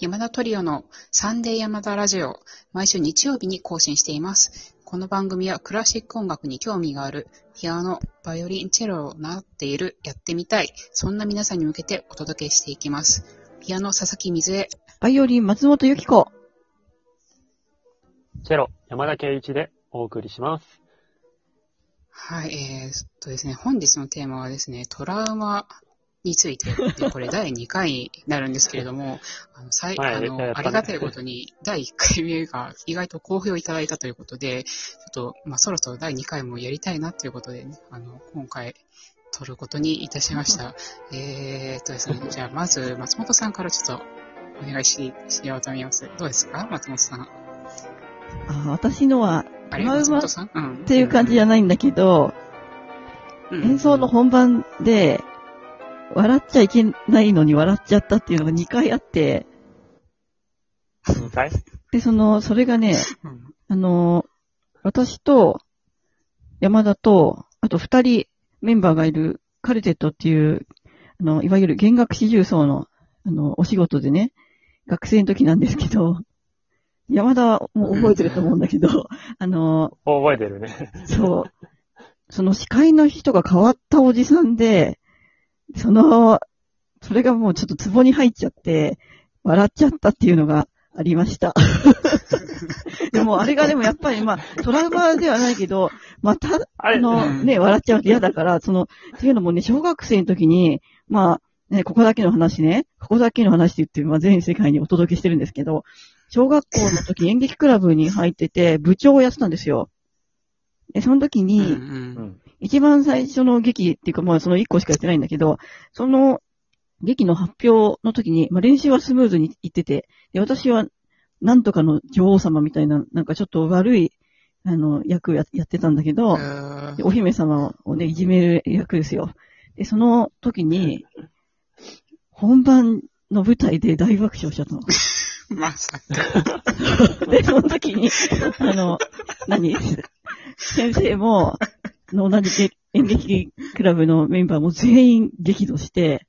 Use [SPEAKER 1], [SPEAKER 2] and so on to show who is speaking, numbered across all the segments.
[SPEAKER 1] 山田トリオのサンデー山田ラジオ、毎週日曜日に更新しています。この番組はクラシック音楽に興味がある、ピアノ、バイオリン、チェロを習っている、やってみたい、そんな皆さんに向けてお届けしていきます。ピアノ、佐々木水江。
[SPEAKER 2] バイオリン、松本由紀子。
[SPEAKER 3] チェロ、山田圭一でお送りします。
[SPEAKER 1] はい、えー、っとですね、本日のテーマはですね、トラウマについて、でこれ第2回になるんですけれども、あの、最
[SPEAKER 3] はい
[SPEAKER 1] あの、
[SPEAKER 3] ね
[SPEAKER 1] ありがたいことに、第1回目が意外と好評いただいたということで、ちょっと、まあ、そろそろ第2回もやりたいなということでね、あの、今回、撮ることにいたしました。えーっとですね、じゃあ、まず、松本さんからちょっと、お願いし、しようと思います。どうですか？松本さん。
[SPEAKER 2] あ私のは、
[SPEAKER 1] あれ？
[SPEAKER 2] トラウマっ
[SPEAKER 1] 松本さん？うん。
[SPEAKER 2] ていう感じじゃないんだけど、
[SPEAKER 1] うん
[SPEAKER 2] 演奏の本番で、笑っちゃいけないのに笑っちゃったっていうのが2回あって、
[SPEAKER 3] 2回？
[SPEAKER 2] で、その、それがね、
[SPEAKER 1] うん
[SPEAKER 2] あの、私と、山田と、あと2人メンバーがいるカルテットっていう、あの、いわゆる弦楽四重奏の、あの、お仕事でね、学生の時なんですけど、山田はもう覚えてると思うんだけど、あの、
[SPEAKER 3] 覚えてるね。
[SPEAKER 2] そう。その司会の人が変わったおじさんで、その、それがもうちょっと壺に入っちゃって、笑っちゃったっていうのがありました。でもあれがでもやっぱりまあ、トラウマではないけど、また、
[SPEAKER 3] あ
[SPEAKER 2] の
[SPEAKER 1] うん
[SPEAKER 2] ね、笑っちゃうと嫌だから、その、っていうのもね、小学生の時に、まあ、ね、ここだけの話ね、ここだけの話って言って、まあ全世界にお届けしてるんですけど、小学校の時演劇クラブに入ってて、部長をやってたんですよ。で、その時
[SPEAKER 1] うん
[SPEAKER 2] に、
[SPEAKER 3] うん。
[SPEAKER 2] 一番最初の劇っていうか、まあその一個しかやってないんだけど、その劇の発表の時に、まあ練習はスムーズにいってて、で、私はなんとかの女王様みたいな、なんかちょっと悪い、あの、役ややってたんだけど、でお姫様をね、いじめる役ですよ。で、その時に、本番の舞台で大爆笑しちゃったの。
[SPEAKER 1] まさか。
[SPEAKER 2] で、その時に、あの、何？先生も、同じ演劇クラブのメンバーも全員激怒して、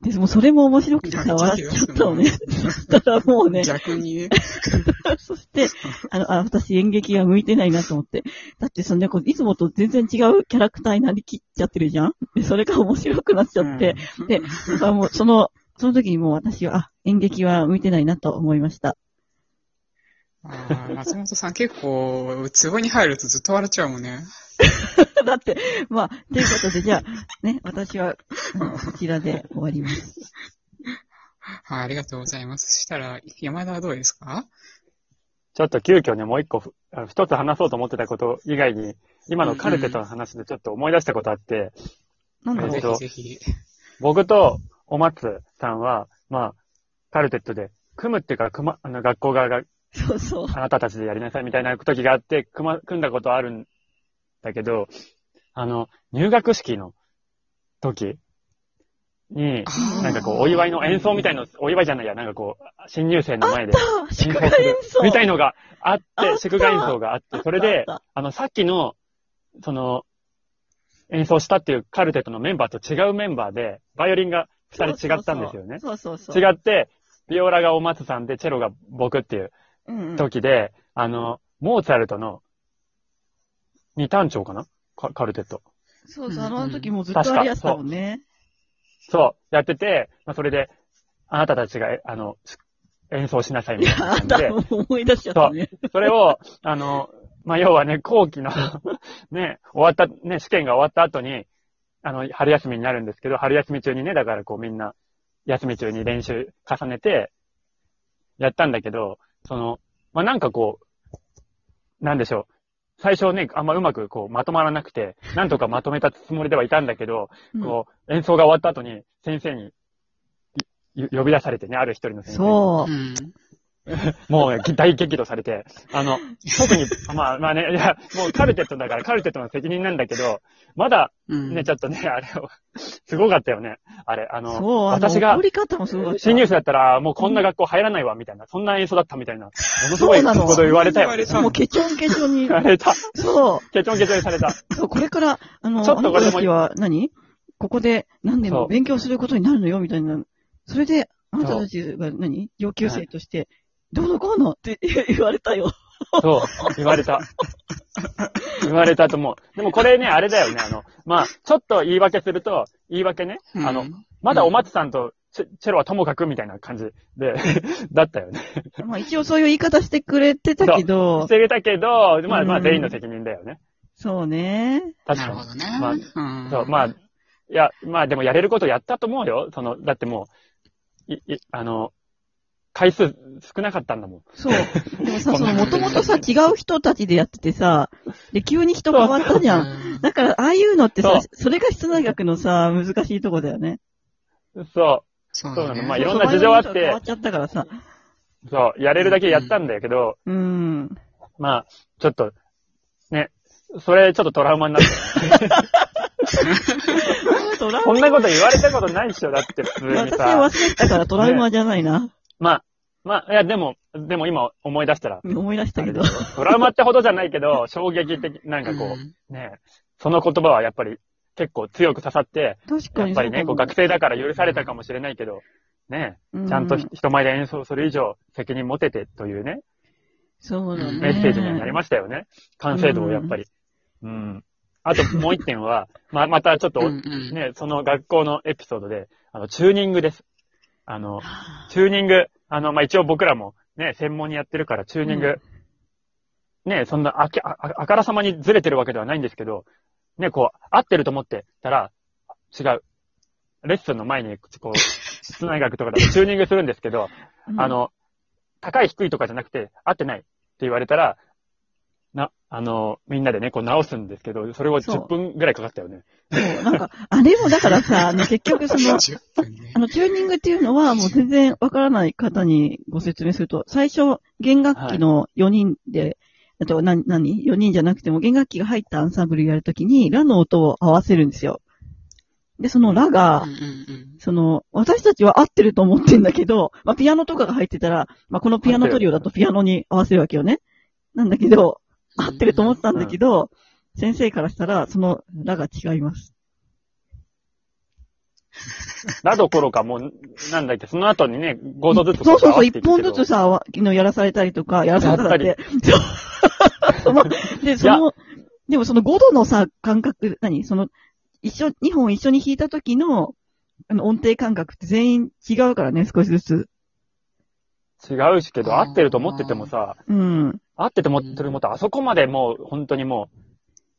[SPEAKER 2] で、もうそれも面白くてさ、笑っちゃったのね。そしたらもうね、
[SPEAKER 1] 逆にね。
[SPEAKER 2] そして、あの、あ、私演劇が向いてないなと思って。だってそんなこういつもと全然違うキャラクターになりきっちゃってるじゃんで、それが面白くなっちゃって。で、だからもうその、その時にもう私は、あ、演劇は向いてないなと思いました。
[SPEAKER 1] あー松本さん結構、壺に入るとずっと笑っちゃうもんね。
[SPEAKER 2] だって、まあ、ということで、じゃあ、ね、私は、あのこちらで終わります。
[SPEAKER 1] はい、ありがとうございます。そしたら、山田はどうですか？
[SPEAKER 3] ちょっと急遽ね、もう一個ふ、あ一つ話そうと思ってたこと以外に、今のカルテットの話でちょっと思い出したことあって、
[SPEAKER 1] ぜ
[SPEAKER 2] なんだろう。
[SPEAKER 1] ひぜひ。
[SPEAKER 3] 僕とお松さんは、まあ、カルテットで、組むっていうか、組ま、あの、学校側が
[SPEAKER 2] そうそう。
[SPEAKER 3] あなたたちでやりなさいみたいな時があって、組ま、組んだことあるんだけど、あの、入学式の時に、なんかこう、お祝いの演奏みたいの、お祝いじゃないや、なんかこう、新入生の前で
[SPEAKER 2] 演奏。
[SPEAKER 3] みたいのがあっ、
[SPEAKER 2] てた。
[SPEAKER 3] 祝賀演奏があって、それで
[SPEAKER 2] あ
[SPEAKER 3] の、さっきの、その、演奏したっていうカルテットのメンバーと違うメンバーで、バイオリンが二人違ったんですよね。
[SPEAKER 2] そうそうそう。
[SPEAKER 3] 違って、ビオラがお松さんで、チェロが僕っていう
[SPEAKER 2] うんうん。
[SPEAKER 3] 時で、あの、モーツァルトの二単調かな？カカルテット。
[SPEAKER 2] そうそう、あの時もずっとありやってたもんね。
[SPEAKER 3] そう、やってて、まあ、それで、あなたたちが、あの、演奏しなさいみたいな感じで、
[SPEAKER 2] も思い出しちゃったね。
[SPEAKER 3] それを、あの、まあ、要はね、後期の ね、終わった、ね、試験が終わった後に、あの、春休みになるんですけど、春休み中にね、だからこうみんな、休み中に練習重ねて、やったんだけど、その、まあ、なんかこう、なんでしょう。最初ね、あんまうまくこうまとまらなくて、なんとかまとめたつもりではいたんだけど、
[SPEAKER 2] うん
[SPEAKER 3] こう、演奏が終わった後に先生にい呼び出されてね、ある一人の先生に。
[SPEAKER 2] そうう。
[SPEAKER 1] ん。
[SPEAKER 3] もうね大激怒されて、あの、特に、まあまあね、いや、もうカルテットだからカルテットの責任なんだけど、まだ
[SPEAKER 1] うん。
[SPEAKER 3] ね、ちょっとね、あれを、すごかったよね。あれ、あの、私が。新入生だったら、もうこんな学校入らないわ、みたいな、そんな演奏だったみたいな、ものすごいこと言われたよ。
[SPEAKER 2] もうケチョンケチョンに
[SPEAKER 3] 言。われた。
[SPEAKER 2] そ
[SPEAKER 3] ケチョンケチョンにされた。
[SPEAKER 2] う。そうこれから、あの、
[SPEAKER 3] ちょっとこれでも
[SPEAKER 2] は何？ここで何年も勉強することになるのよ、みたいな。それで、あなたたちが何？上級生として、どうのこうのって 言われたよ。
[SPEAKER 3] そう、言われた。言われたと思う。でもこれね、あれだよね、あの、まあ、ちょっと言い訳すると、言い訳ね、あの、
[SPEAKER 1] うん
[SPEAKER 3] まだお松さんとチェチェロはともかくみたいな感じで、だったよね。
[SPEAKER 2] まあ一応そういう言い方してくれてたけど
[SPEAKER 3] し、てたけど、まあまあ
[SPEAKER 2] うん
[SPEAKER 3] 全員の責任だよね。
[SPEAKER 2] そうね。
[SPEAKER 3] 確かに。
[SPEAKER 1] なるほどね。
[SPEAKER 3] まあ
[SPEAKER 1] うん
[SPEAKER 3] そう、まあ、いや、まあでもやれることやったと思うよ。その、だってもう、い、い、あの、回数少なかったんだもん。
[SPEAKER 2] そう。でもさ、その、もともとさ、違う人たちでやっててさ、で、急に人変わったじゃん。
[SPEAKER 1] うん
[SPEAKER 2] だから、ああいうのってさ
[SPEAKER 3] そ、
[SPEAKER 2] それが室内学のさ、難しいとこだよね。
[SPEAKER 3] そ
[SPEAKER 1] そう。
[SPEAKER 3] そうなのまあいろんな事情あって
[SPEAKER 2] そう変わっちゃったからさ。
[SPEAKER 3] う、そう、やれるだけやったんだけど、
[SPEAKER 2] うん。
[SPEAKER 3] まあ、ちょっと、ね、それちょっとトラウマになって。
[SPEAKER 2] トラウ
[SPEAKER 3] こんなこと言われたことないっしょ、だって普通にさ。
[SPEAKER 2] 忘れてたからトラウマじゃないな。
[SPEAKER 3] まあ、まあ、いや、でも、でも今思い出したら、
[SPEAKER 2] 思い出したけど。
[SPEAKER 3] トラウマってほどじゃないけど、衝撃的、なんかこうね、その言葉はやっぱり結構強く刺さって、
[SPEAKER 2] 確かに
[SPEAKER 3] やっぱりね、こう学生だから許されたかもしれないけど、ね、ちゃんとひ人前で演奏する以上責任持ててというね、
[SPEAKER 2] そうだね。
[SPEAKER 3] メッセージにはなりましたよね。完成度をやっぱり。うん。あともう一点は、ま、またちょっと、ね、その学校のエピソードで、あの、チューニングです。あの、チューニング、あの、まあ、一応僕らもね、専門にやってるから、チューニング、ね、そんなあきあ、ああからさまにずれてるわけではないんですけど、ね、こう、合ってると思ってたら、違う。レッスンの前に、こう、室内学とかでチューニングするんですけど、
[SPEAKER 2] うん。
[SPEAKER 3] あ、の、高い低いとかじゃなくて、合ってないって言われたら、な、あの、みんなでね、こう直すんですけど、それを
[SPEAKER 2] そう
[SPEAKER 3] 10分ぐらいかかったよね。
[SPEAKER 2] そうなんか、あれもだからさ、ね、結局その、
[SPEAKER 1] 10分ね
[SPEAKER 2] あの、チューニングっていうのは、もう全然わからない方にご説明すると、最初、弦楽器の4人で、あと、な、何 ?4 人じゃなくても、弦楽器が入ったアンサンブルやるときに、ラの音を合わせるんですよ。で、そのラが
[SPEAKER 1] うん、うんうん
[SPEAKER 2] その、私たちは合ってると思ってんだけど、まあ、ピアノとかが入ってたら、まあ、このピアノトリオだとピアノに合わせるわけよね。なんだけど、合ってると思ったんだけど、先生からしたら、そのラが違います。
[SPEAKER 3] だどころかもう、なんだっけ、その後にね、5度ずつ
[SPEAKER 2] そうそうそう、一本ずつさ、わのやらされたりとか、やらされたりって。そうその で、その、でもその5度のさ、感覚、何？その、一緒、2本一緒に弾いた時の、あの、音程感覚って全員違うからね、少しずつ。
[SPEAKER 3] 違うしけど、合ってると思っててもさ、
[SPEAKER 2] うん。
[SPEAKER 3] 合っててもってるもと、あそこまでもう、本当にも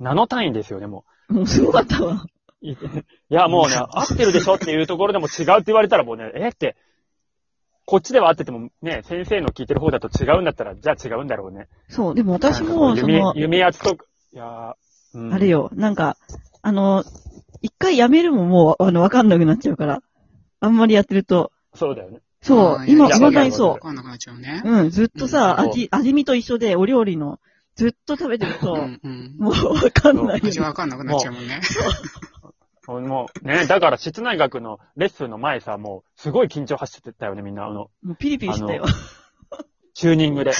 [SPEAKER 3] う、ナノ単位ですよね、も
[SPEAKER 2] もうすごかったわ。
[SPEAKER 3] う。い いや、もうね、合ってるでしょっていうところでも違うって言われたらもうね、えって、こっちでは合っててもね、先生の聞いてる方だと違うんだったら、じゃあ違うんだろうね。
[SPEAKER 2] そう、でも私も、その、
[SPEAKER 3] 弓圧とか、いやーうん
[SPEAKER 2] あれよ、なんか、あの、一回やめるももう、あの、わかんなくなっちゃうから。あんまりやってると。
[SPEAKER 3] そうだよね。
[SPEAKER 2] そう今、未だに
[SPEAKER 3] わ
[SPEAKER 2] そ
[SPEAKER 1] わかんなくなっちゃうね。
[SPEAKER 2] う。うん、ずっとさ、
[SPEAKER 3] うん
[SPEAKER 2] 味、味見と一緒で、お料理の、ずっと食べてると、
[SPEAKER 1] うんうん。
[SPEAKER 2] もうわかんないよ
[SPEAKER 1] 味
[SPEAKER 2] ね。
[SPEAKER 1] わかんなくなっちゃうもんね。
[SPEAKER 3] もう、ね、だから室内学のレッスンの前さ、もう、すごい緊張走ってたよね、みんな。あの、
[SPEAKER 2] もうピリピリしたよ。
[SPEAKER 3] チューニングで。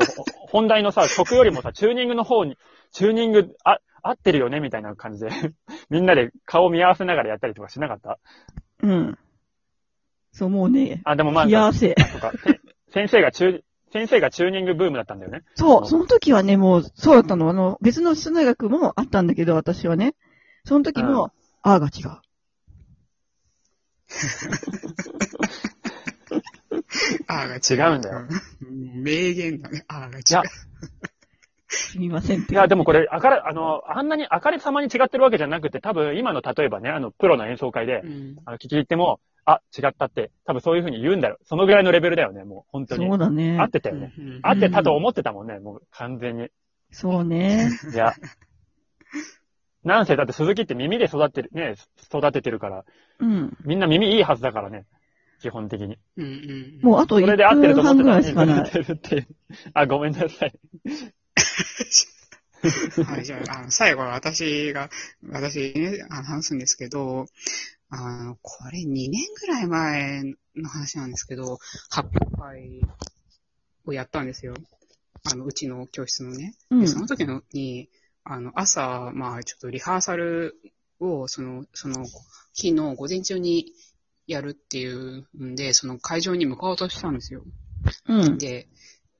[SPEAKER 3] 本題のさ、曲よりもさ、チューニングの方に、チューニング、あ、合ってるよねみたいな感じで、みんなで顔見合わせながらやったりとかしなかった？
[SPEAKER 2] うん。そう、もうね、
[SPEAKER 3] あ、でもまあ、
[SPEAKER 2] 冷や汗。
[SPEAKER 3] とか、せ先生がチュー、先生がチューニングブームだったんだよね。
[SPEAKER 2] そう、その時はね、もう、そうだったの。あの、別の室内学もあったんだけど、私はね。その時も、あーが違う。
[SPEAKER 1] あーが
[SPEAKER 3] 違うんだよ。
[SPEAKER 1] うん名言だね。あーが違う。
[SPEAKER 2] すみません。
[SPEAKER 3] いや、でもこれ、あから、あの、あんなに、あかりさまに違ってるわけじゃなくて、多分、今の例えばね、あの、プロの演奏会で
[SPEAKER 1] う、ん
[SPEAKER 3] あの、聞き入っても、あ、違ったって、多分そういう風に言うんだよ。そのぐらいのレベルだよね、もう、本当に
[SPEAKER 2] そう。だね
[SPEAKER 3] 合。ってたよね。
[SPEAKER 1] うん
[SPEAKER 3] 合ってたと思ってたもんね、もう、完全に。
[SPEAKER 2] そうね。
[SPEAKER 3] いや。なんせ、だって鈴木って耳で育ってる、ね、育ててるから、
[SPEAKER 2] うん。
[SPEAKER 3] みんな耳いいはずだからね。基本的に。
[SPEAKER 1] うんうん
[SPEAKER 2] もうあと1
[SPEAKER 3] それで合ってると
[SPEAKER 2] 分
[SPEAKER 3] 思ってた
[SPEAKER 2] らいしかない。
[SPEAKER 3] ずれてるっていう。あ、ごめんなさい。
[SPEAKER 1] はい、じゃあ、あの最後は私が、私ね、あの話すんですけど、あの、これ2年ぐらい前の話なんですけど、発表会をやったんですよ。あの、うちの教室のね。
[SPEAKER 2] うん
[SPEAKER 1] で、その時のに、あの、朝、まあ、ちょっとリハーサルを、その、その日の午前中にやるっていうんで、その会場に向かおうとしたんですよ。
[SPEAKER 2] うん。
[SPEAKER 1] で、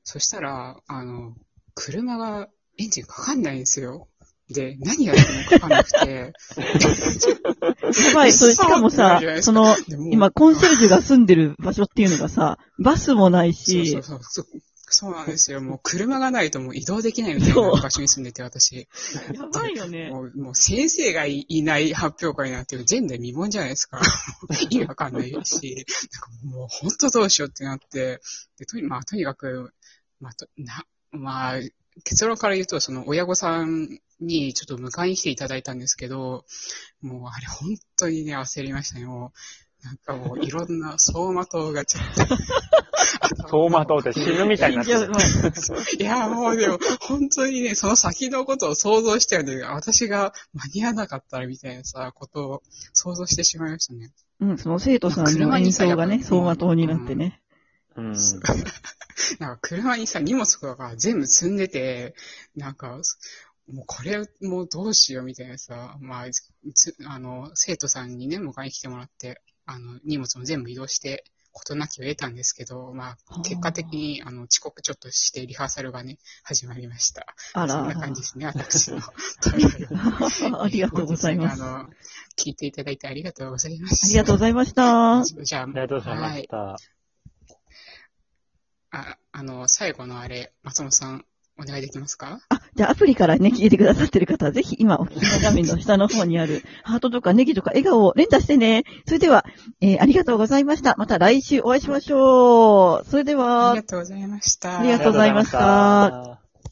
[SPEAKER 1] そしたら、あの、車がエンジンかかんないんですよ。で、何やってもかかんなくて。
[SPEAKER 2] やばい、それしかもさ
[SPEAKER 1] そ
[SPEAKER 2] の、今、コンシェルジュが住んでる場所っていうのがさ、バスもないし
[SPEAKER 1] そうそう、そうそう。なんですよ。もう車がないともう移動できないみたいな場所に住んでて、私。
[SPEAKER 2] やばいよね。
[SPEAKER 1] もう、もう先生がいいない発表会になってる前代未聞じゃないですか。意味わかんないし、もう本当どうしようってなって、で、とに、まあとにかく、まあと、な、まあ、結論から言うと、その親御さんにちょっと迎えに来ていただいたんですけど、もうあれ本当にね、焦りましたね。もう、なんかもういろんな走馬灯がちょっと。
[SPEAKER 3] 走馬灯って死ぬみたいになってる。
[SPEAKER 1] いや、もうでも、本当にね、その先のことを想像してるんで、私が間に合わなかったらみたいなさ、ことを想像してしまいましたね。
[SPEAKER 2] うん、その生徒さんの演奏がね、走馬灯になってね。
[SPEAKER 3] うん。
[SPEAKER 1] なんか車にさ、荷物とか全部積んでて、なんか、もうこれもうどうしようみたいなさ、まあ、つあの、生徒さんにね、迎えに来てもらって、あの、荷物も全部移動して、事なきを得たんですけど、まあ、結果的に、あの、遅刻ちょっとしてリハーサルがね、始まりました。
[SPEAKER 2] あ
[SPEAKER 1] そんな
[SPEAKER 2] ら
[SPEAKER 1] 感じですね、私の。
[SPEAKER 2] ありがとうございます。
[SPEAKER 1] あの、聞いていただいてありがとうございま
[SPEAKER 2] あ
[SPEAKER 1] す。
[SPEAKER 2] りがとうございました。
[SPEAKER 1] じゃあ、
[SPEAKER 3] ありがとうございました。
[SPEAKER 1] あ、あの、最後のあれ、松本さん、お願いできますか？
[SPEAKER 2] あ、じゃあアプリからね、聞いてくださってる方は、ぜひ今お聞きの画面の下の方にある、ハートとかネギとか笑顔を連打してね。それでは、えーありがとうございました。また来週お会いしましょう。それで
[SPEAKER 1] あ
[SPEAKER 2] は。ありがとうございました
[SPEAKER 3] ありがとうございました